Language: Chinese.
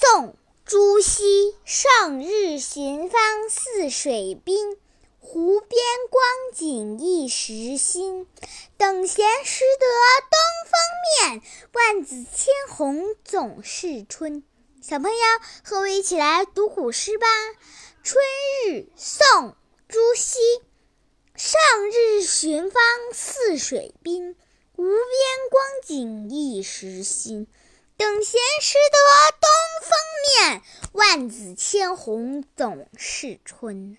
宋·朱熹。上日寻芳泗水滨，湖边光景一时新。等闲识得东风面，万紫千红总是春。小朋友，和我一起来读古诗吧。《春日》宋·朱熹。上日寻芳泗水滨，湖边光景一时新。等闲识得，万紫千红总是春。